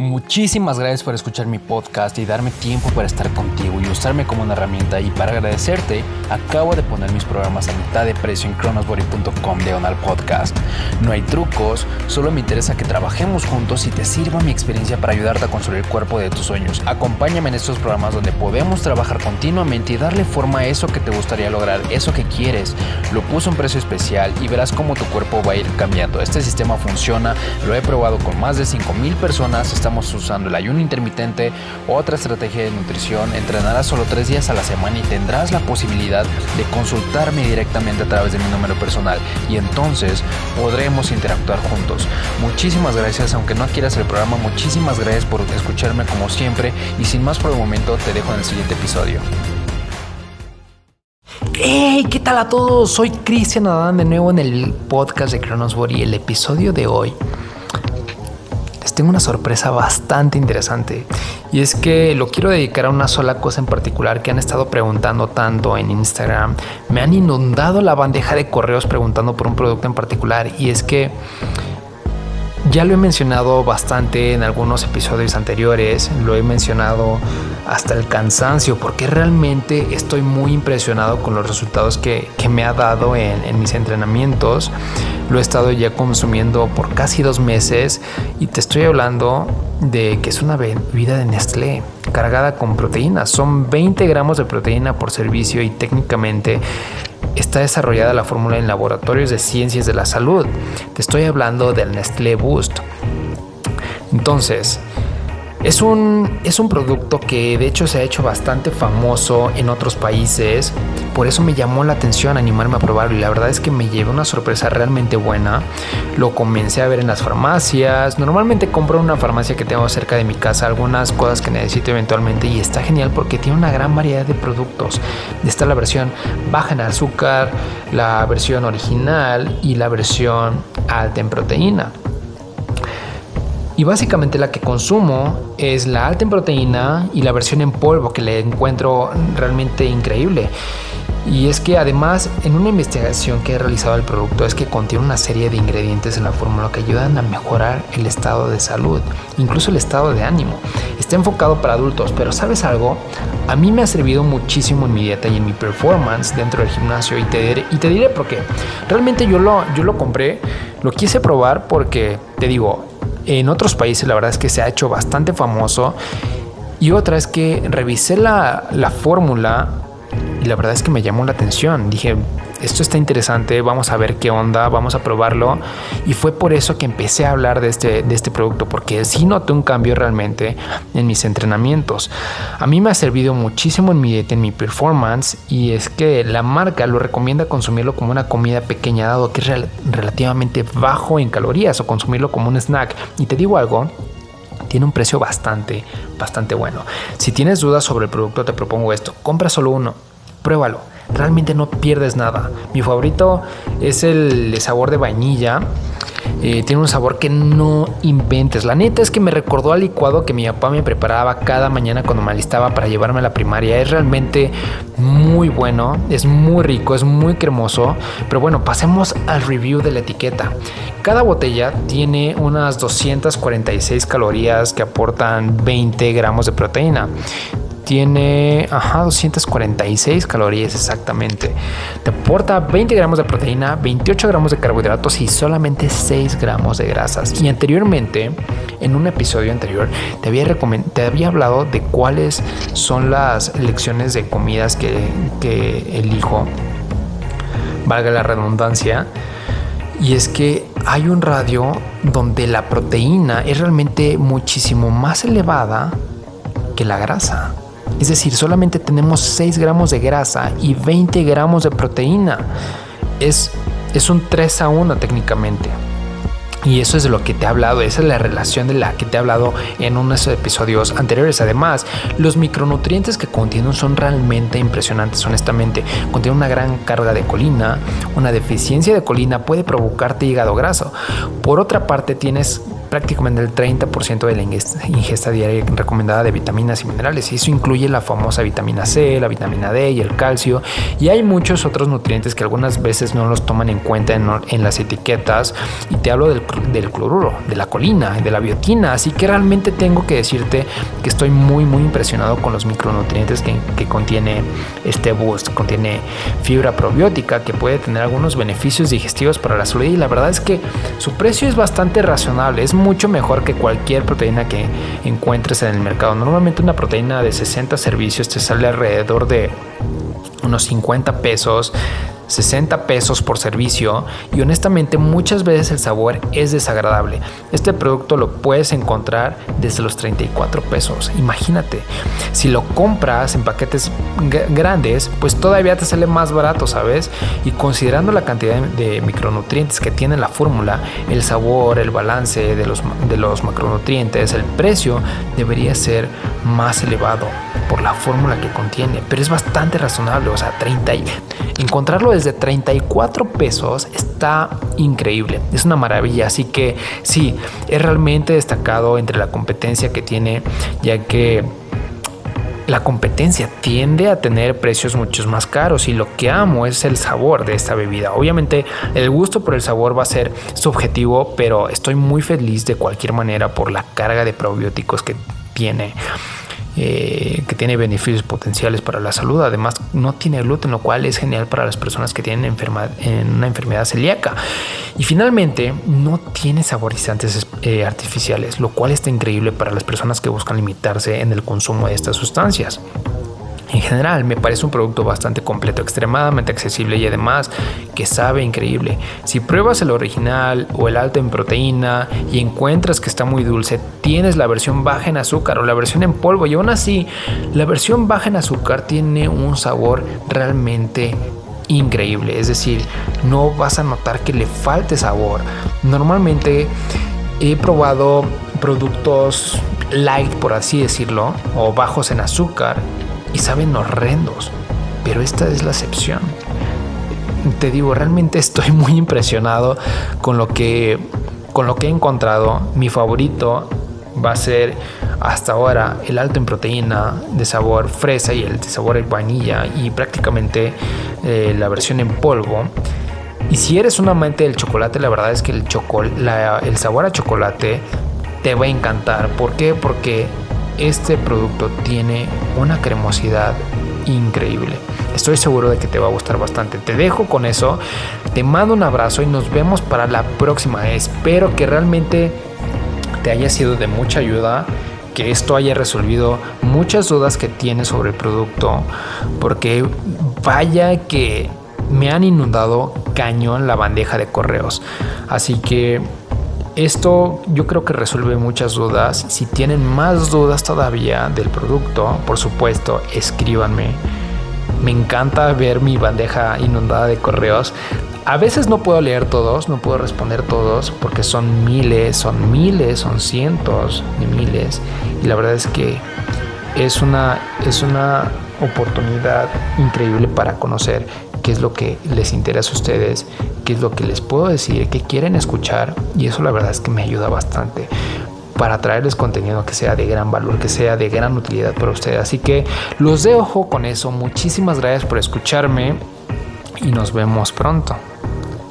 Muchísimas gracias por escuchar mi podcast y darme tiempo para estar contigo y usarme como una herramienta. Y para agradecerte, acabo de poner mis programas a mitad de precio en chronosbody.com diagonal podcast. No hay trucos, solo me interesa que trabajemos juntos y te sirva mi experiencia para ayudarte a construir el cuerpo de tus sueños. Acompáñame en estos programas donde podemos trabajar continuamente y darle forma a eso que te gustaría lograr, eso que quieres. Lo puse a un precio especial y verás cómo tu cuerpo va a ir cambiando. Este sistema funciona, lo he probado con más de 5000 personas estamos usando el ayuno intermitente, otra estrategia de nutrición, entrenarás solo tres días a la semana y tendrás la posibilidad de consultarme directamente a través de mi número personal y entonces podremos interactuar juntos. Muchísimas gracias, aunque no quieras el programa, muchísimas gracias por escucharme como siempre y sin más por el momento te dejo en el siguiente episodio. Hey, ¿qué tal a todos? Soy Cristian Adán de nuevo en el podcast de Cronos Body. El episodio de hoy tengo una sorpresa bastante interesante y es que lo quiero dedicar a una sola cosa en particular que han estado preguntando tanto en Instagram. Me han inundado la bandeja de correos preguntando por un producto en particular y es que ya lo he mencionado bastante en algunos episodios anteriores, lo he mencionado hasta el cansancio, porque realmente estoy muy impresionado con los resultados que, me ha dado en, en, mis entrenamientos. Lo he estado ya consumiendo por casi dos meses y te estoy hablando de que es una bebida de Nestlé cargada con proteínas. Son 20 gramos de proteína por servicio y técnicamente está desarrollada la fórmula en laboratorios de ciencias de la salud. Te estoy hablando del Nestlé Boost. Entonces, es un, es un producto que de hecho se ha hecho bastante famoso en otros países. Por eso me llamó la atención animarme a probarlo y la verdad es que me llevé una sorpresa realmente buena. Lo comencé a ver en las farmacias. Normalmente compro en una farmacia que tengo cerca de mi casa algunas cosas que necesito eventualmente y está genial porque tiene una gran variedad de productos. Está la versión baja en azúcar, la versión original y la versión alta en proteína. Y básicamente la que consumo es la alta en proteína y la versión en polvo que le encuentro realmente increíble. Y es que además en una investigación que he realizado el producto es que contiene una serie de ingredientes en la fórmula que ayudan a mejorar el estado de salud, incluso el estado de ánimo. Está enfocado para adultos, pero ¿sabes algo? A mí me ha servido muchísimo en mi dieta y en mi performance dentro del gimnasio y te diré, y te diré por qué. Realmente yo lo, yo lo compré, lo quise probar porque, te digo, en otros países la verdad es que se ha hecho bastante famoso. Y otra es que revisé la, la fórmula y la verdad es que me llamó la atención. Dije, esto está interesante, vamos a ver qué onda, vamos a probarlo. Y fue por eso que empecé a hablar de este, de este producto, porque sí noté un cambio realmente en mis entrenamientos. A mí me ha servido muchísimo en mi dieta, en mi performance, y es que la marca lo recomienda consumirlo como una comida pequeña, dado que es relativamente bajo en calorías, o consumirlo como un snack. Y te digo algo, tiene un precio bastante, bastante bueno. Si tienes dudas sobre el producto, te propongo esto. Compra solo uno, pruébalo. Realmente no pierdes nada. Mi favorito es el sabor de vainilla eh, tiene un sabor que no inventes. La neta es que me recordó al licuado que mi papá me preparaba cada mañana cuando me alistaba para llevarme a la primaria. Es realmente muy bueno, es muy rico, es muy cremoso. Pero bueno, pasemos al review de la etiqueta. Cada botella tiene unas 246 calorías que aportan 20 gramos de proteína tiene ajá, 246 calorías exactamente. Te aporta 20 gramos de proteína, 28 gramos de carbohidratos y solamente 6 gramos de grasas. Y anteriormente, en un episodio anterior, te había, te había hablado de cuáles son las lecciones de comidas que elijo, valga la redundancia. Y es que hay un radio donde la proteína es realmente muchísimo más elevada que la grasa. Es decir, solamente tenemos 6 gramos de grasa y 20 gramos de proteína. Es, es un 3 a 1 técnicamente. Y eso es de lo que te he hablado, esa es la relación de la que te he hablado en unos episodios anteriores. Además, los micronutrientes que contienen son realmente impresionantes, honestamente. Contienen una gran carga de colina, una deficiencia de colina puede provocarte hígado graso. Por otra parte, tienes prácticamente el 30% de la ingesta diaria recomendada de vitaminas y minerales. Y eso incluye la famosa vitamina C, la vitamina D y el calcio. Y hay muchos otros nutrientes que algunas veces no los toman en cuenta en, las etiquetas. Y te hablo del, cloruro, de la colina, de la biotina. Así que realmente tengo que decirte que estoy muy, muy impresionado con los micronutrientes que, contiene este boost. Contiene fibra probiótica que puede tener algunos beneficios digestivos para la salud. Y la verdad es que su precio es bastante razonable. Es mucho mejor que cualquier proteína que encuentres en el mercado. Normalmente una proteína de 60 servicios te sale alrededor de unos 50 pesos 60 pesos por servicio y honestamente muchas veces el sabor es desagradable. Este producto lo puedes encontrar desde los 34 pesos. Imagínate, si lo compras en paquetes grandes, pues todavía te sale más barato, ¿sabes? Y considerando la cantidad de micronutrientes que tiene la fórmula, el sabor, el balance de los, de los macronutrientes, el precio debería ser más elevado por la fórmula que contiene, pero es bastante razonable, o sea, 30 y encontrarlo desde 34 pesos está increíble, es una maravilla, así que sí, es realmente destacado entre la competencia que tiene, ya que la competencia tiende a tener precios mucho más caros y lo que amo es el sabor de esta bebida. Obviamente el gusto por el sabor va a ser subjetivo, pero estoy muy feliz de cualquier manera por la carga de probióticos que tiene. Eh, que tiene beneficios potenciales para la salud. Además, no tiene gluten, lo cual es genial para las personas que tienen en una enfermedad celíaca. Y finalmente, no tiene saborizantes eh, artificiales, lo cual está increíble para las personas que buscan limitarse en el consumo de estas sustancias. En general, me parece un producto bastante completo, extremadamente accesible y además que sabe increíble. Si pruebas el original o el alto en proteína y encuentras que está muy dulce, tienes la versión baja en azúcar o la versión en polvo y aún así, la versión baja en azúcar tiene un sabor realmente increíble. Es decir, no vas a notar que le falte sabor. Normalmente he probado productos light, por así decirlo, o bajos en azúcar y saben horrendos, pero esta es la excepción. Te digo, realmente estoy muy impresionado con lo que con lo que he encontrado. Mi favorito va a ser hasta ahora el alto en proteína de sabor fresa y el de sabor vainilla y prácticamente eh, la versión en polvo. Y si eres un amante del chocolate, la verdad es que el, el sabor a chocolate te va a encantar. ¿Por qué? Porque este producto tiene una cremosidad increíble. Estoy seguro de que te va a gustar bastante. Te dejo con eso. Te mando un abrazo y nos vemos para la próxima. Espero que realmente te haya sido de mucha ayuda. Que esto haya resolvido muchas dudas que tienes sobre el producto. Porque vaya que me han inundado cañón la bandeja de correos. Así que esto yo creo que resuelve muchas dudas. Si tienen más dudas todavía del producto, por supuesto, escríbanme. Me encanta ver mi bandeja inundada de correos. A veces no puedo leer todos, no puedo responder todos, porque son miles, son miles, son cientos de miles. Y la verdad es que es una, es una oportunidad increíble para conocer qué es lo que les interesa a ustedes, qué es lo que les puedo decir, qué quieren escuchar y eso la verdad es que me ayuda bastante para traerles contenido que sea de gran valor, que sea de gran utilidad para ustedes. Así que los dejo con eso. Muchísimas gracias por escucharme y nos vemos pronto.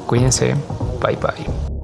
Cuídense. Bye bye.